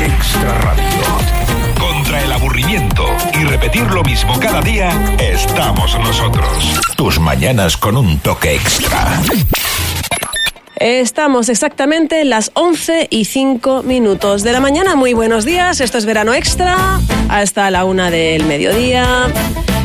Extra Radio. Contra el aburrimiento y repetir lo mismo cada día, estamos nosotros. Tus mañanas con un toque extra. Estamos exactamente en las 11 y 5 minutos de la mañana. Muy buenos días, esto es Verano Extra, hasta la una del mediodía.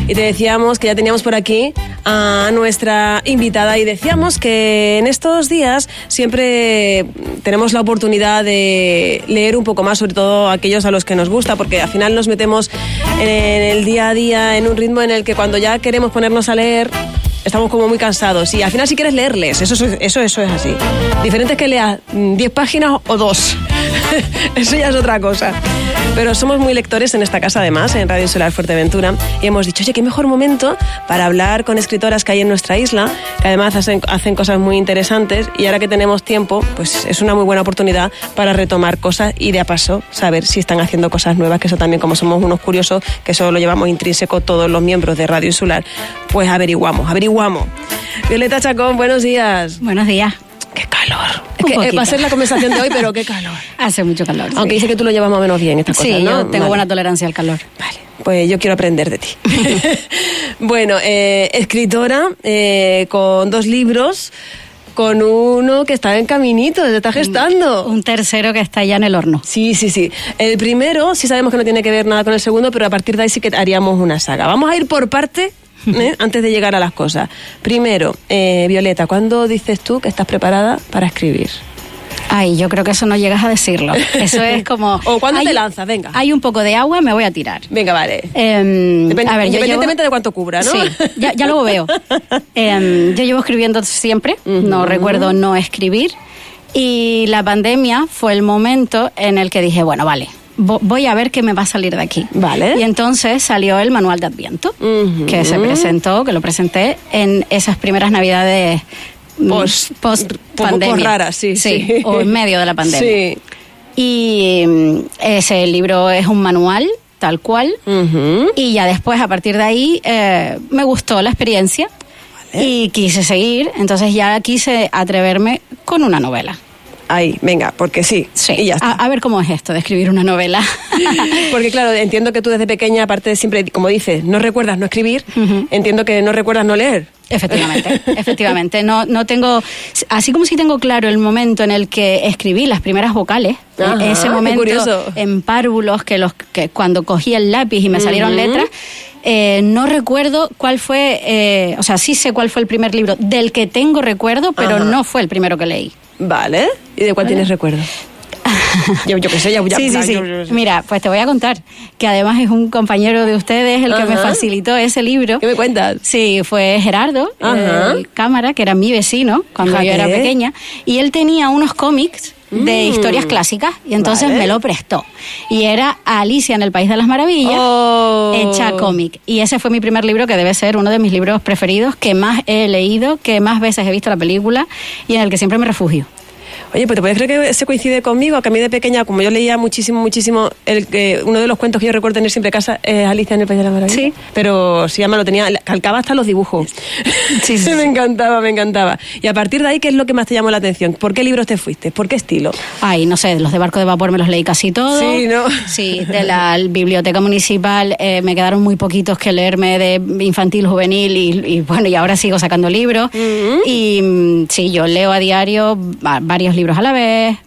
Y te decíamos que ya teníamos por aquí a nuestra invitada y decíamos que en estos días siempre tenemos la oportunidad de leer un poco más, sobre todo aquellos a los que nos gusta, porque al final nos metemos en el día a día en un ritmo en el que cuando ya queremos ponernos a leer estamos como muy cansados. Y al final si quieres leerles, eso, es- eso, eso es así. Diferente es que leas mm, 10 páginas o dos. eso ya es otra cosa. Pero somos muy lectores en esta casa además, en Radio Solar Fuerteventura, y hemos dicho, oye, qué mejor momento para hablar con escritoras que hay en nuestra isla, que además hacen, hacen cosas muy interesantes, y ahora que tenemos tiempo, pues es una muy buena oportunidad para retomar cosas y de a paso saber si están haciendo cosas nuevas, que eso también como somos unos curiosos, que eso lo llevamos intrínseco todos los miembros de Radio Insular, pues averiguamos, averiguamos. Violeta Chacón, buenos días. Buenos días. ¡Qué calor! Que eh, va a ser la conversación de hoy, pero qué calor. Hace mucho calor. Aunque sí. dice que tú lo llevas más o menos bien, estas Sí, cosas, ¿no? yo tengo Vale. buena tolerancia al calor. Vale, pues yo quiero aprender de ti. bueno, eh, escritora eh, con dos libros, con uno que está en caminito, se está gestando. Un tercero que está ya en el horno. Sí, sí, sí. El primero sí sabemos que no tiene que ver nada con el segundo, pero a partir de ahí sí que haríamos una saga. Vamos a ir por parte ¿eh? antes de llegar a las cosas. Primero, eh, Violeta, ¿cuándo dices tú que estás preparada para escribir? Ay, yo creo que eso no llegas a decirlo. Eso es como... O ¿cuándo te lanzas? Venga. Hay un poco de agua, me voy a tirar. Venga, vale. Depende- a ver, yo independientemente llevo- de cuánto cubra, ¿no? Sí, ya, ya luego veo. Em, yo llevo escribiendo siempre, no recuerdo no escribir. Y la pandemia fue el momento en el que dije, bueno, vale, voy a ver qué me va a salir de aquí. Vale. Y entonces salió el manual de Adviento, que se presentó, que lo presenté en esas primeras navidades mm, Post- post poco pandemia. raras, sí, sí. o en medio de la pandemia. Sí. Y mm, ese libro es un manual, tal cual. Y ya después, a partir de ahí, eh, me gustó la experiencia y quise seguir. Entonces ya quise atreverme con una novela. Ahí, venga, porque sí. Sí. Y ya está. A, a ver cómo es esto de escribir una novela. Porque claro, entiendo que tú desde pequeña, aparte de siempre, como dices, no recuerdas no escribir, entiendo que no recuerdas no leer. Efectivamente, efectivamente. No, no tengo, así como si tengo claro el momento en el que escribí las primeras vocales, Ajá, ese momento curioso. en párvulos que los que cuando cogí el lápiz y me salieron letras, eh, no recuerdo cuál fue, eh, o sea, sí sé cuál fue el primer libro del que tengo recuerdo, pero Ajá. no fue el primero que leí. Vale. ¿Y de cuál tienes recuerdo? yo, yo qué sé, ya, ya sí, sí, sí. yo- yo- yo- Mira, pues te voy a contar que además es un compañero de ustedes el que me facilitó ese libro. ¿Qué me cuentas? Sí, fue Gerardo, el cámara, que era mi vecino cuando yo era pequeña, y él tenía unos cómics de Mm. historias clásicas y entonces Vale. me lo prestó. Y era Alicia en el País de las Maravillas, Oh. hecha cómic. Y ese fue mi primer libro que debe ser uno de mis libros preferidos, que más he leído, que más veces he visto la película y en el que siempre me refugio. Oye, pues te puedes creer que se coincide conmigo, que a mí de pequeña, como yo leía muchísimo, muchísimo, el que uno de los cuentos que yo recuerdo tener siempre en casa es Alicia en el País de la Maravilla. Sí. Pero sí, ya me lo tenía, calcaba hasta los dibujos. Sí, sí, me sí. encantaba, me encantaba. Y a partir de ahí, ¿qué es lo que más te llamó la atención? ¿Por qué libros te fuiste? ¿Por qué estilo? Ay, no sé, los de Barco de Vapor me los leí casi todos. Sí, ¿no? Sí, de la biblioteca municipal eh, me quedaron muy poquitos que leerme de infantil, juvenil y, y, bueno, y ahora sigo sacando libros. Y mm, sí, yo leo a diario va- varios libros a la vez.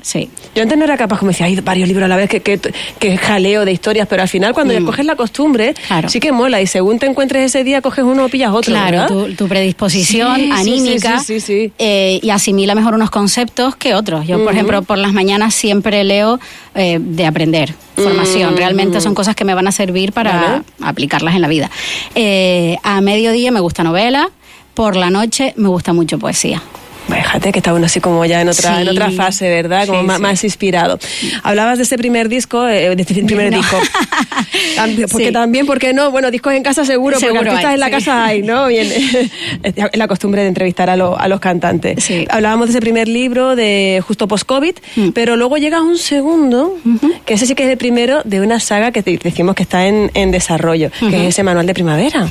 Sí. Yo antes no era capaz, como decía, hay varios libros a la vez, que, que, que jaleo de historias, pero al final cuando ya coges la costumbre, Mm. Claro. sí que mola. Y según te encuentres ese día, coges uno o pillas otro. Claro, tu, tu predisposición Sí, anímica sí, sí, eh, y asimila mejor unos conceptos que otros. Yo, por ejemplo, por las mañanas siempre leo eh, de aprender, formación. Realmente son cosas que me van a servir para Vale. aplicarlas en la vida. Eh, a mediodía me gusta novela, por la noche me gusta mucho poesía. Fíjate que está uno así como ya en otra, Sí. en otra fase, ¿verdad? Como Sí, más, sí. más inspirado. Hablabas de ese primer disco, eh, de este primer No. disco. También- Porque también, ¿por qué no? Bueno, discos en casa seguro, Seguro porque artistas hay, en la casa hay, ¿no? Bien, es la costumbre de entrevistar a, lo- a los cantantes. Sí. Hablábamos de ese primer libro de justo post-COVID, Mm. pero luego llega un segundo, que ese sí que es el primero de una saga que decimos que está en, en desarrollo, que es ese manual de primavera,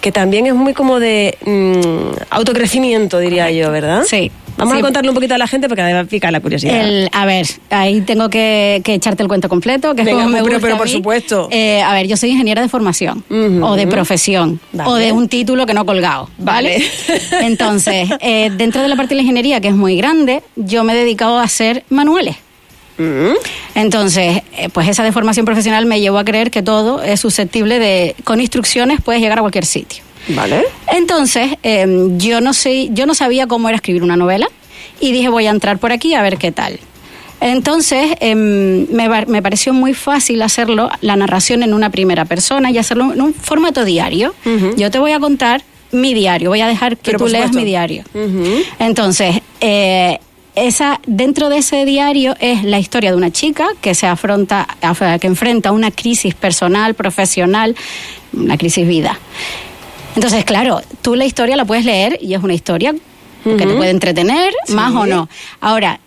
que también es muy como de mm, autocrecimiento, diría yo, ¿verdad? Sí, Vamos Sí. a contarle un poquito a la gente porque además pica la curiosidad. El- a ver, ahí tengo que, que echarte el cuento completo, que es Venga, como me pero- gusta pero a por supuesto. Eh, a ver, yo soy ingeniera de formación o de profesión Vale. o de un título que no he colgado, ¿vale? Vale. Entonces, eh, dentro de la parte de la ingeniería, que es muy grande, yo me he dedicado a hacer manuales. Mm. Entonces, eh, pues esa deformación profesional me llevó a creer que todo es susceptible de, con instrucciones puedes llegar a cualquier sitio. Vale. Entonces, eh, yo no sé, yo no sabía cómo era escribir una novela y dije voy a entrar por aquí a ver qué tal. Entonces, em, me, pareció muy fácil hacerlo, la narración en una primera persona y hacerlo en un formato diario. Yo te voy a contar mi diario, voy a dejar que Pero tú leas mi diario. Entonces, eh, esa, dentro de ese diario es la historia de una chica que se afronta, af- que enfrenta una crisis personal, profesional, una crisis vida. Entonces, claro, tú la historia la puedes leer y es una historia que te puede entretener, Sí. más o no. Ahora,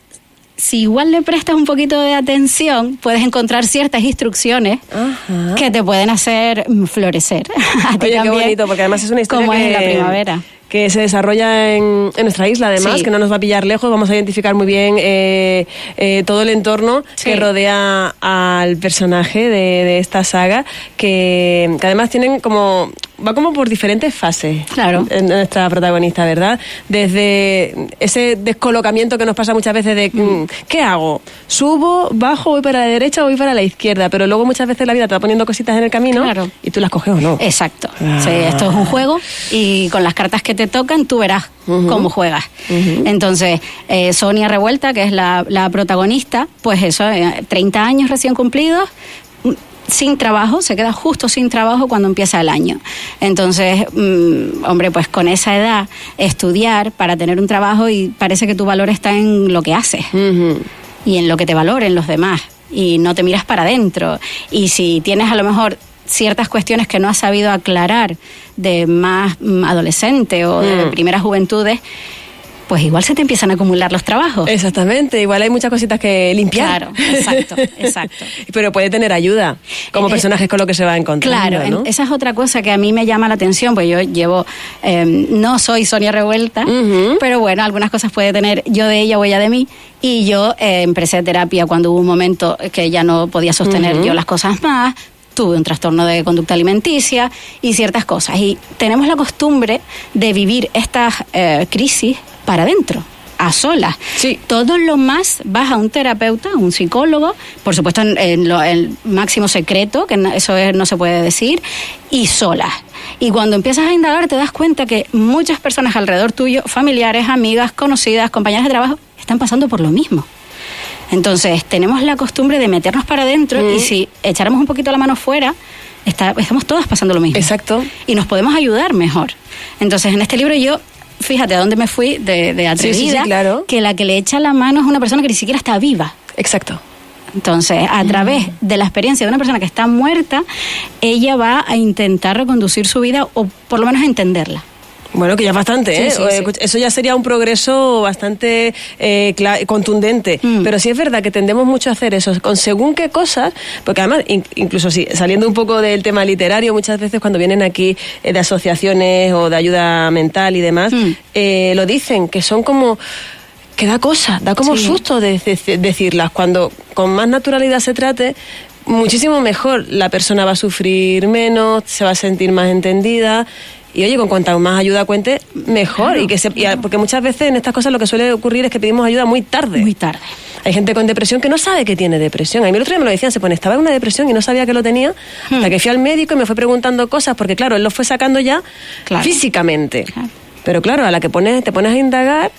si igual le prestas un poquito de atención, puedes encontrar ciertas instrucciones Ajá. que te pueden hacer florecer. A ti Oye, qué bonito, porque además es una historia como que, es en la primavera. que se desarrolla en, en nuestra isla, además, Sí. que no nos va a pillar lejos, vamos a identificar muy bien eh, eh, todo el entorno Sí. que rodea al personaje de, de esta saga, que, que además tienen como va como por diferentes fases. Claro. en Nuestra protagonista, ¿verdad? Desde ese descolocamiento que nos pasa muchas veces de mm, ¿qué hago? ¿Subo, bajo, voy para la derecha o voy para la izquierda? Pero luego muchas veces la vida te va poniendo cositas en el camino Claro. y tú las coges o no. Exacto. Ah. Sí, esto es un juego y con las cartas que te tocan tú verás cómo juegas. Entonces, eh, Sonia Revuelta, que es la, la protagonista, pues eso, eh, 30 años recién cumplidos, mm, sin trabajo, se queda justo sin trabajo cuando empieza el año. Entonces, mm, hombre, pues con esa edad, estudiar para tener un trabajo y parece que tu valor está en lo que haces y en lo que te valoren los demás y no te miras para adentro. Y si tienes a lo mejor ciertas cuestiones que no has sabido aclarar de más mm, adolescente o de Mm. primeras juventudes, pues igual se te empiezan a acumular los trabajos. Exactamente, igual hay muchas cositas que limpiar. Claro, exacto, exacto. Pero puede tener ayuda como Eh, personajes con lo que se va encontrando. Claro, en- ¿no? esa es otra cosa que a mí me llama la atención, pues yo llevo, eh, no soy Sonia Revuelta, pero bueno, algunas cosas puede tener yo de ella o ella de mí, y yo eh, empecé terapia cuando hubo un momento que ya no podía sostener yo las cosas más, tuve un trastorno de conducta alimenticia y ciertas cosas, y tenemos la costumbre de vivir estas eh, crisis para adentro a solas. Sí. Todo lo más vas a un terapeuta, a un psicólogo, por supuesto en, en lo- el máximo secreto, que eso es- no se puede decir, y solas. Y cuando empiezas a indagar te das cuenta que muchas personas alrededor tuyo, familiares, amigas, conocidas, compañeras de trabajo, están pasando por lo mismo. Entonces, tenemos la costumbre de meternos para adentro Mm. y si echáramos un poquito la mano fuera, está- estamos todas pasando lo mismo Exacto. y nos podemos ayudar mejor. Entonces, en este libro yo, fíjate a dónde me fui de, de Sí, sí, sí, atrevida, claro. que la que le echa la mano es una persona que ni siquiera está viva. Exacto. Entonces, a través de la experiencia de una persona que está muerta, ella va a intentar reconducir su vida o por lo menos entenderla. Bueno, que ya es bastante, ¿eh? sí, sí. escucha, Eso ya sería un progreso bastante eh, contundente. Mm. Pero sí es verdad que tendemos mucho a hacer eso, con según qué cosas, porque además, in- incluso si, saliendo un poco del tema literario, muchas veces cuando vienen aquí eh, de asociaciones o de ayuda mental y demás, Mm. eh, lo dicen, que son como que da cosa, da como susto de, de- decirlas. Cuando con más naturalidad se trate, muchísimo mejor. La persona va a sufrir menos, se va a sentir más entendida. Y oye, con cuanta más ayuda cuente, mejor. y que se, y porque muchas veces en estas cosas lo que suele ocurrir es que pedimos ayuda muy tarde. Muy tarde. Hay gente con depresión que no sabe que tiene depresión. A mí el otro día me lo decían, se pone, estaba en una depresión y no sabía que lo tenía, Hmm. hasta que fui al médico y me fue preguntando cosas, porque claro, él lo fue sacando ya Claro. físicamente. Pero claro, a la que pones, te pones a indagar,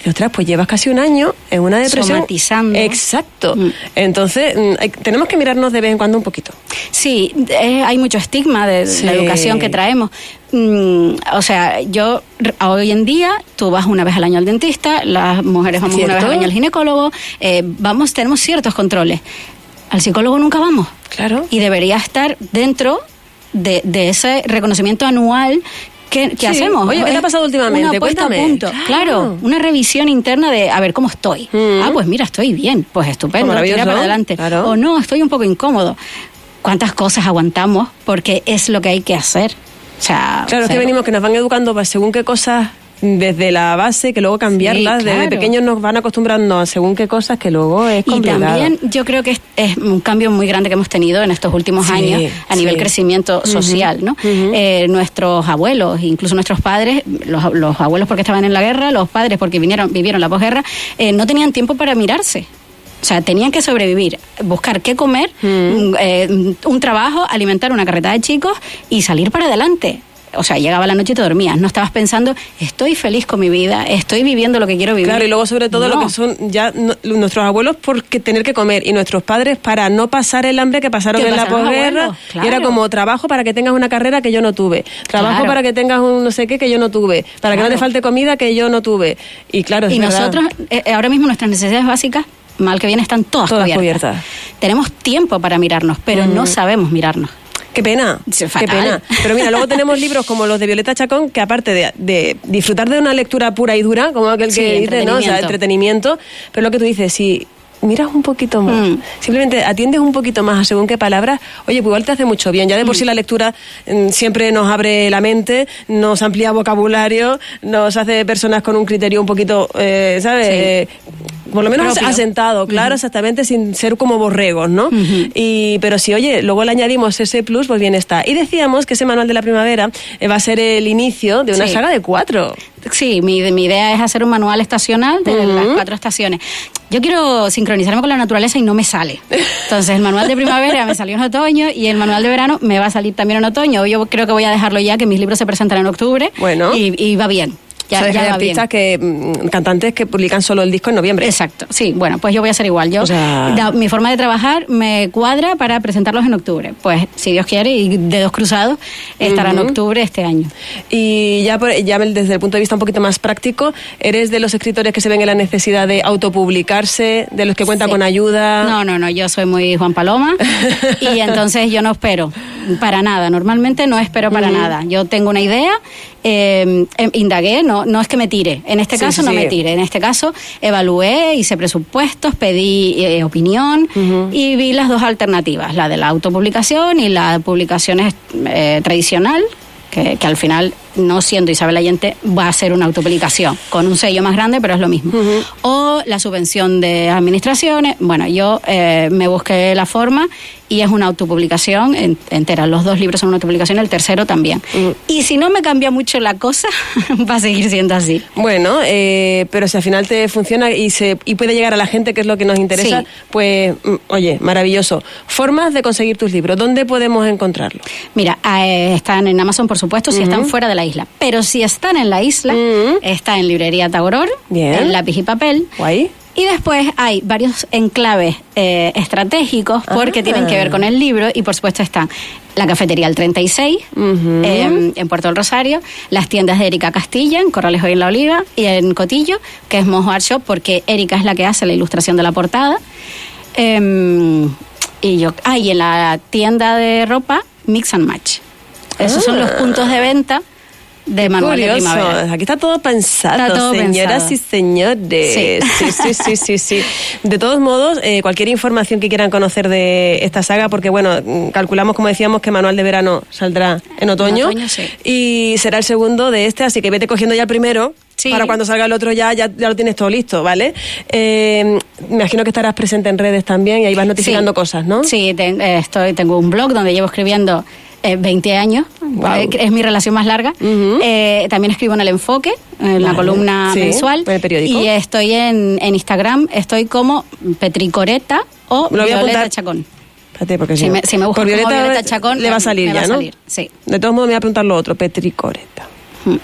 dices, ostras, pues llevas casi un año en una depresión. Somatizando. Exacto. Mm. Entonces, mm, hay- tenemos que mirarnos de vez en cuando un poquito. Sí, eh, hay mucho estigma de Sí. la educación que traemos. Mm, o sea, yo hoy en día tú vas una vez al año al dentista, las mujeres vamos una vez al año al ginecólogo, eh, vamos, tenemos ciertos controles. Al psicólogo nunca vamos. Claro. Y debería estar dentro de, de ese reconocimiento anual que Sí. hacemos. Oye, ¿qué te ha pasado últimamente? Una puesta a punto. Claro. Claro. una revisión interna de a ver cómo estoy. Mm. Ah, pues mira, estoy bien. Pues estupendo, tira para adelante. Claro. O no, estoy un poco incómodo. ¿Cuántas cosas aguantamos? Porque es lo que hay que hacer. O sea, Claro, es que venimos que nos van educando para según qué cosas desde la base, que luego cambiarlas. Desde claro. pequeños nos van acostumbrando a según qué cosas que luego es Y complicado. también yo creo que es, es un cambio muy grande que hemos tenido en estos últimos Sí, años a nivel sí. crecimiento social, ¿no? Eh, nuestros abuelos, incluso nuestros padres, los, los abuelos porque estaban en la guerra, los padres porque vinieron, vivieron la posguerra, eh, no tenían tiempo para mirarse. O sea, tenían que sobrevivir, buscar qué comer, un, eh, un trabajo, alimentar una carreta de chicos y salir para adelante. O sea, llegaba la noche y te dormías. No estabas pensando, estoy feliz con mi vida, estoy viviendo lo que quiero vivir. Claro, y luego sobre todo lo que son ya no- nuestros abuelos porque tener que comer y nuestros padres para no pasar el hambre que pasaron en la posguerra. Y era como trabajo para que tengas una carrera que yo no tuve, trabajo Claro. para que tengas un no sé qué que yo no tuve, para que no te falte comida que yo no tuve. Y claro, es Y verdad. nosotros, eh, eh, ahora mismo nuestras necesidades básicas, mal que bien, están todas, Todas cubiertas. cubiertas. Tenemos tiempo para mirarnos, pero no sabemos mirarnos. Qué pena, Sí, qué pena. Pero mira, luego tenemos libros como los de Violeta Chacón, que aparte de, de disfrutar de una lectura pura y dura, como aquel Sí, que dice, ¿no? O sea, entretenimiento. entretenimiento, pero lo que tú dices, si miras un poquito más, Mm. simplemente atiendes un poquito más a según qué palabras, oye, pues igual te hace mucho bien. Ya de por Mm. sí la lectura mm, siempre nos abre la mente, nos amplía vocabulario, nos hace personas con un criterio un poquito, eh, ¿sabes? Sí. Eh, por lo menos Propio. asentado, claro, exactamente, sin ser como borregos, ¿no? y, pero si, oye, luego le añadimos ese plus, pues bien está. Y decíamos que ese manual de la primavera eh, va a ser el inicio de una Sí. saga de cuatro. Sí, mi, mi idea es hacer un manual estacional de las cuatro estaciones. Yo quiero sincronizarme con la naturaleza y no me sale. Entonces, el manual de primavera me salió en otoño y el manual de verano me va a salir también en otoño. Yo creo que voy a dejarlo ya, que mis libros se presentan en octubre. Bueno. Y, y va bien. Ya, sea, ya hay bien. artistas que, mm, cantantes que publican solo el disco en noviembre. Exacto, sí, bueno, pues yo voy a ser igual. Yo, O sea- da- mi forma de trabajar me cuadra para presentarlos en octubre. Pues, si Dios quiere, y dedos cruzados, estará en octubre este año. Y ya, por- ya desde el punto de vista un poquito más práctico, ¿eres de los escritores que se ven en la necesidad de autopublicarse, de los que cuentan Sí. con ayuda? No, no, no, yo soy muy Juan Paloma y entonces yo no espero para nada. Normalmente no espero para nada. Yo tengo una idea, eh, indagué, no, no es que me tire. En este Sí, caso sí, no sí. me tire. En este caso evalué, hice presupuestos, pedí eh, opinión y vi las dos alternativas, la de la autopublicación y la publicación eh, tradicional. Que, que al final, no siendo Isabel Allende, va a ser una autopublicación con un sello más grande, pero es lo mismo. O la subvención de administraciones. Bueno, yo eh, me busqué la forma y es una autopublicación en- entera. Los dos libros son una autopublicación, el tercero también. Y si no me cambia mucho la cosa, va a seguir siendo así. Bueno, eh, pero si al final te funciona y, se, y puede llegar a la gente, que es lo que nos interesa, Sí. pues, mm, oye, maravilloso. Formas de conseguir tus libros, ¿dónde podemos encontrarlos? Mira, eh, están en Amazon, por supuesto, si están fuera de la isla. Pero si están en la isla, está en Librería Tauror, Bien. en Lápiz y Papel. Guay. Y después hay varios enclaves eh, estratégicos porque Ah. tienen que ver con el libro y por supuesto están la cafetería El 36 Ujú. eh, en Puerto del Rosario, las tiendas de Erika Castilla en Corrales Hoy en la Oliva y en Cotillo, que es Mojo Art Shop porque Erika es la que hace la ilustración de la portada. Eh, y yo, ah, y en la tienda de ropa Mix and Match. Esos son los Ah. puntos de venta de Manual de Curioso. Primavera. Aquí está todo pensado, Está todo señoras pensado. y señores. Sí. Sí, sí, sí, sí, sí. De todos modos, eh, cualquier información que quieran conocer de esta saga, porque bueno, mm, calculamos, como decíamos, que Manual de Verano saldrá en otoño, otoño, sí. y será el segundo de este, así que vete cogiendo ya el primero. Sí. Para cuando salga el otro ya, ya, ya lo tienes todo listo, ¿vale? Eh, me imagino que estarás presente en redes también y ahí vas notificando cosas, ¿no? Sí, ten- eh, estoy, tengo un blog donde llevo escribiendo eh, 20 años, eh, es mi relación más larga. Eh, también escribo en El Enfoque, en la Vale, columna sí, mensual. en el periódico. Y estoy en, en Instagram, estoy como Petricoreta o lo voy a Violeta. Chacón. Espérate, porque Si me- si me como Violeta Chacón, le va a salir me va ya, a ¿no? salir, sí. De todos modos, me voy a preguntar lo otro, Petricoreta. Mm.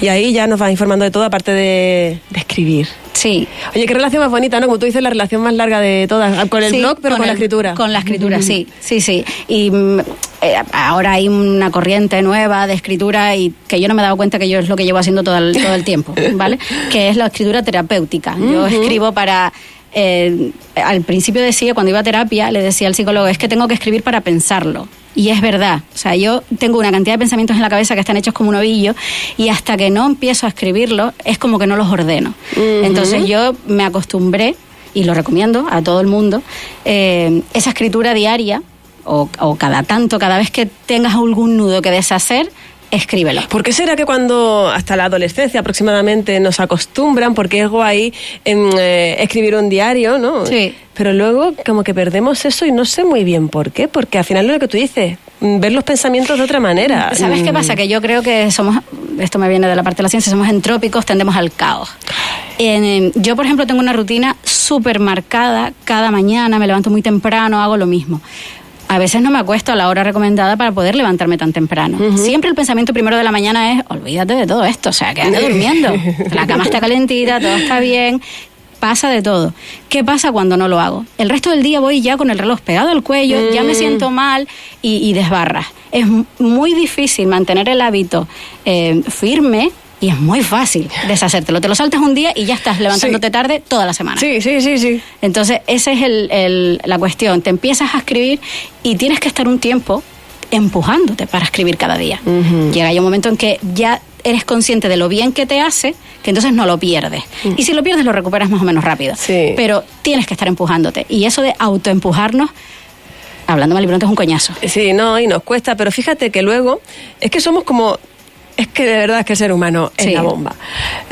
Y ahí ya nos va informando de todo, aparte de, de escribir. Sí. Oye, qué relación más bonita, ¿no? Como tú dices, la relación más larga de todas. Con el Sí, blog, pero con, la el- escritura. Con la escritura, sí, sí, sí. Y mm, eh, ahora hay una corriente nueva de escritura y que yo no me he dado cuenta que yo es lo que llevo haciendo todo el, todo el tiempo, ¿vale? que es la escritura terapéutica. Yo escribo para... eh, al principio decía, cuando iba a terapia, le decía al psicólogo, es que tengo que escribir para pensarlo. Y es verdad. O sea, yo tengo una cantidad de pensamientos en la cabeza que están hechos como un ovillo y hasta que no empiezo a escribirlo es como que no los ordeno. Entonces yo me acostumbré y lo recomiendo a todo el mundo, eh, esa escritura diaria o, o cada tanto, cada vez que tengas algún nudo que deshacer, escríbelo. ¿Por qué será que cuando hasta la adolescencia aproximadamente nos acostumbran, porque es guay em, eh, escribir un diario, ¿no? Sí. Pero luego como que perdemos eso y no sé muy bien por qué, porque al final es lo que tú dices, mm, ver los pensamientos de otra manera. ¿Sabes qué Mm, pasa? Que yo creo que somos, esto me viene de la parte de la ciencia, somos entrópicos, tendemos al caos. En- en- yo, por ejemplo, tengo una rutina súper marcada, cada mañana me levanto muy temprano, hago lo mismo. A veces no me acuesto a la hora recomendada para poder levantarme tan temprano. Siempre el pensamiento primero de la mañana es, olvídate de todo esto, o sea, quédate durmiendo. La cama está calentita, todo está bien. Pasa de todo. ¿Qué pasa cuando no lo hago? El resto del día voy ya con el reloj pegado al cuello, ya me siento mal y, y desbarras. Es muy difícil mantener el hábito eh, firme y es muy fácil deshacértelo. Te lo saltas un día y ya estás levantándote Sí. tarde toda la semana. Sí, sí, sí, sí. Entonces, esa es el- el- la cuestión. Te empiezas a escribir y tienes que estar un tiempo empujándote para escribir cada día. Llega ya un momento en que ya eres consciente de lo bien que te hace, que entonces no lo pierdes. Y si lo pierdes, lo recuperas más o menos rápido. Sí. Pero tienes que estar empujándote. Y eso de autoempujarnos, hablando mal y pronto, es un coñazo. Sí, no, y nos cuesta, pero fíjate que luego es que somos como... Es que de verdad es que el ser humano es Sí. la bomba.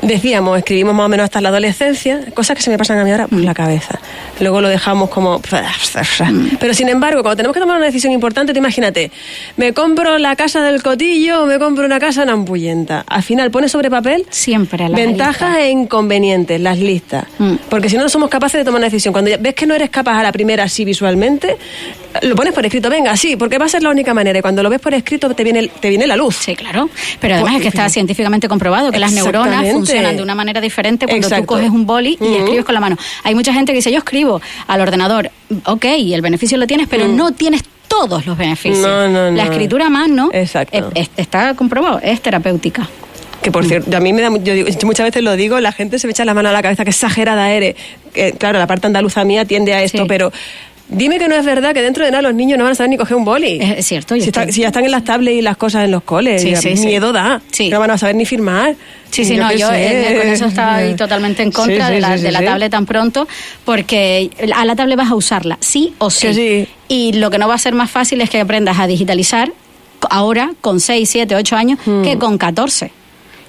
Decíamos, escribimos más o menos hasta la adolescencia, cosas que se me pasan a mí ahora por Mm. la cabeza. Luego lo dejamos como... Pero sin embargo, cuando tenemos que tomar una decisión importante, te imagínate, me compro la casa del cotillo o me compro una casa en Ampullenta. Al final pones sobre papel Siempre la ventajas lista. e inconvenientes, las listas. Mm. Porque si no, no somos capaces de tomar una decisión. Cuando ves que no eres capaz a la primera así visualmente, lo pones por escrito. Venga, sí, porque va a ser la única manera. Y cuando lo ves por escrito, te viene, te viene la luz. Sí, claro. Pero además es que está Pues, científicamente comprobado que las neuronas funcionan de una manera diferente cuando tú Exacto. coges un boli y escribes con la mano. Hay mucha gente que dice, yo escribo al ordenador. Ok, el beneficio lo tienes, pero no tienes todos los beneficios. Mm. No, no, La no. escritura a mano Exacto. es- es- está comprobado, es terapéutica. Que por cierto, a mí me da, yo, digo, yo muchas veces lo digo, la gente se me echa la mano a la cabeza, que exagerada eres. Que, claro, la parte andaluza mía tiende a esto, Sí. pero dime que no es verdad que dentro de nada los niños no van a saber ni coger un boli. Es- cierto, yo Si, está- si ya están en las tablets y las cosas en los coles, Sí, sí. miedo da. No van a saber ni firmar. Sí, sí, no, yo eh, con eso estaba ahí totalmente en contra de la, de la tablet tan pronto, porque a la tablet vas a usarla, sí o sí. Y lo que no va a ser más fácil es que aprendas a digitalizar ahora con 6, 7, 8 años Hmm. que con 14.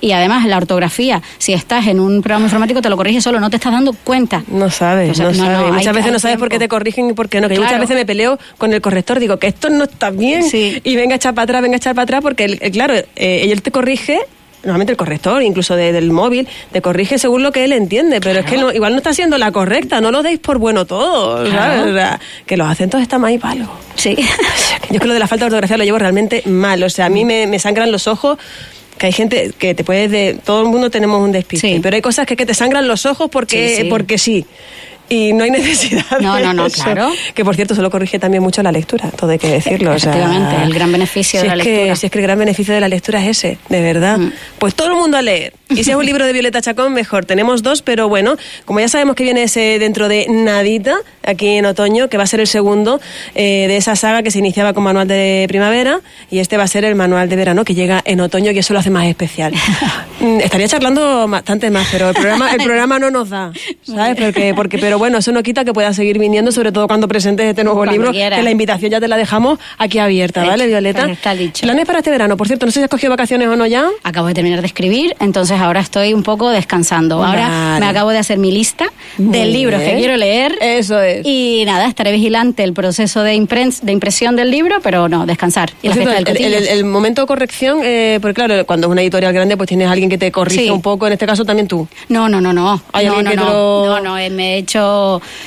Y además la ortografía, si estás en un programa informático te lo corrige solo, no te estás dando cuenta. No sabes, O sea, no, no, no, sabes. hay- muchas veces hay no sabes por qué te corrigen y por qué no. Que Claro. muchas veces me peleo con el corrector, digo que esto no está bien. Sí. Y venga a echar para atrás, venga a echar para atrás, porque el- el- claro, eh, él te corrige. Normalmente el corrector, incluso de- del móvil, te corrige según lo que él entiende, pero es que no- igual no está siendo la correcta, no lo deis por bueno todo, Claro. ¿sabes? Que los acentos están más y palo. Sí. Yo es que lo de la falta de ortografía lo llevo realmente mal. O sea, a mí me, me sangran los ojos. Que hay gente que te puedes de. Todo el mundo tenemos un despiste. Sí. Pero hay cosas que, que te sangran los ojos porque Sí, sí. porque sí. Y no hay necesidad. No, de no, no, claro. Que por cierto, solo corrige también mucho la lectura, todo hay que decirlo. o sea, Efectivamente, el gran beneficio si de la es que- lectura. si es que el gran beneficio de la lectura es ese, de verdad. Mm. Pues todo el mundo a leer. Y si es un libro de Violeta Chacón, mejor. Tenemos dos, pero bueno, como ya sabemos que viene ese dentro de nadita, aquí en otoño, que va a ser el segundo eh, de esa saga que se iniciaba con manual de primavera, y este va a ser el manual de verano que llega en otoño, y eso lo hace más especial. Mm, Estaría charlando bastante más, pero el programa, el programa no nos da, ¿sabes? Porque, porque, pero bueno, eso no quita que pueda seguir viniendo, sobre todo cuando presentes este nuevo Cuando libro, que la invitación ya te la dejamos aquí abierta, ¿vale, Violeta? pues está dicho. Planes para este verano, por cierto, no sé si has cogido vacaciones o no ya. Acabo de terminar de escribir, entonces ahora estoy un poco descansando. Ahora me acabo de hacer mi lista Muy de libros que quiero leer. Eso es. Y nada, estaré vigilante el proceso de, de impresión del libro, pero no, descansar. Y la cierto, del el, momento de corrección, eh, porque claro, cuando es una editorial grande, pues tienes alguien que te corrige Sí. un poco, en este caso también tú. No, no, no, no. ¿Hay no, alguien no, que no. lo- no, no, eh, me he hecho,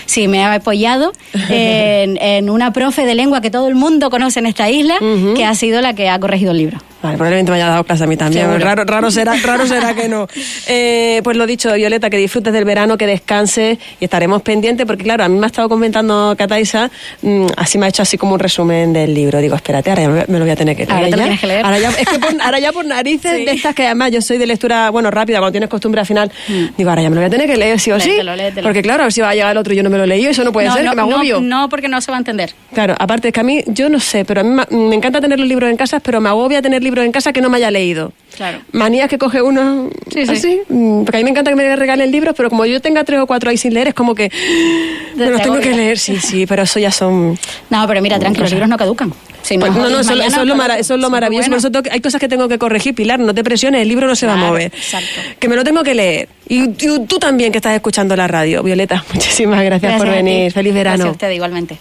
sí, me he apoyado en, en una profe de lengua que todo el mundo conoce en esta isla, que ha sido la que ha corregido el libro. Vale, probablemente me haya dado clase a mí también. Seguro. Raro, raro, será, raro será que no. Eh, pues lo dicho, Violeta, que disfrutes del verano, que descanses y estaremos pendientes, porque claro, a mí me ha estado comentando Cataisa, mm, así me ha hecho así como un resumen del libro. Digo, espérate, ahora ya me, me lo voy a tener que leer. Ahora lo ya. que leer. Ahora ya, es que por, ahora ya por narices Sí. de estas que además yo soy de lectura, bueno, rápida, cuando tienes costumbre al final, digo, ahora ya me lo voy a tener que leer sí o sí. Mm. Léetelo. Porque claro, a ver si va a llegar el otro y yo no me lo leído, eso no puede no, ser, no, que me no, agobio. no, porque no se va a entender. Claro, aparte es que a mí, yo no sé, pero a mí me encanta tener los libros en casa, pero me agobia tener libros en casa que no me haya leído. Claro. Manías que coge uno Sí, sí. así, mm, porque a mí me encanta que me regalen libros, pero como yo tenga tres o cuatro ahí sin leer, es como que me los te tengo que leer, sí, sí, pero eso ya son... No, pero mira, tranquilo, los libros no caducan. Si Pues los no, no, eso, mañana, eso es lo, mara- caducan. eso es lo maravilloso. Por buenos. eso tengo hay cosas que tengo que corregir, Pilar, no te presiones, el libro no se va a Claro, mover. exacto. Que me lo tengo que leer. Y, y tú también que estás escuchando la radio, Violeta, muchísimas gracias, Gracias por venir. Feliz verano. Gracias a usted igualmente.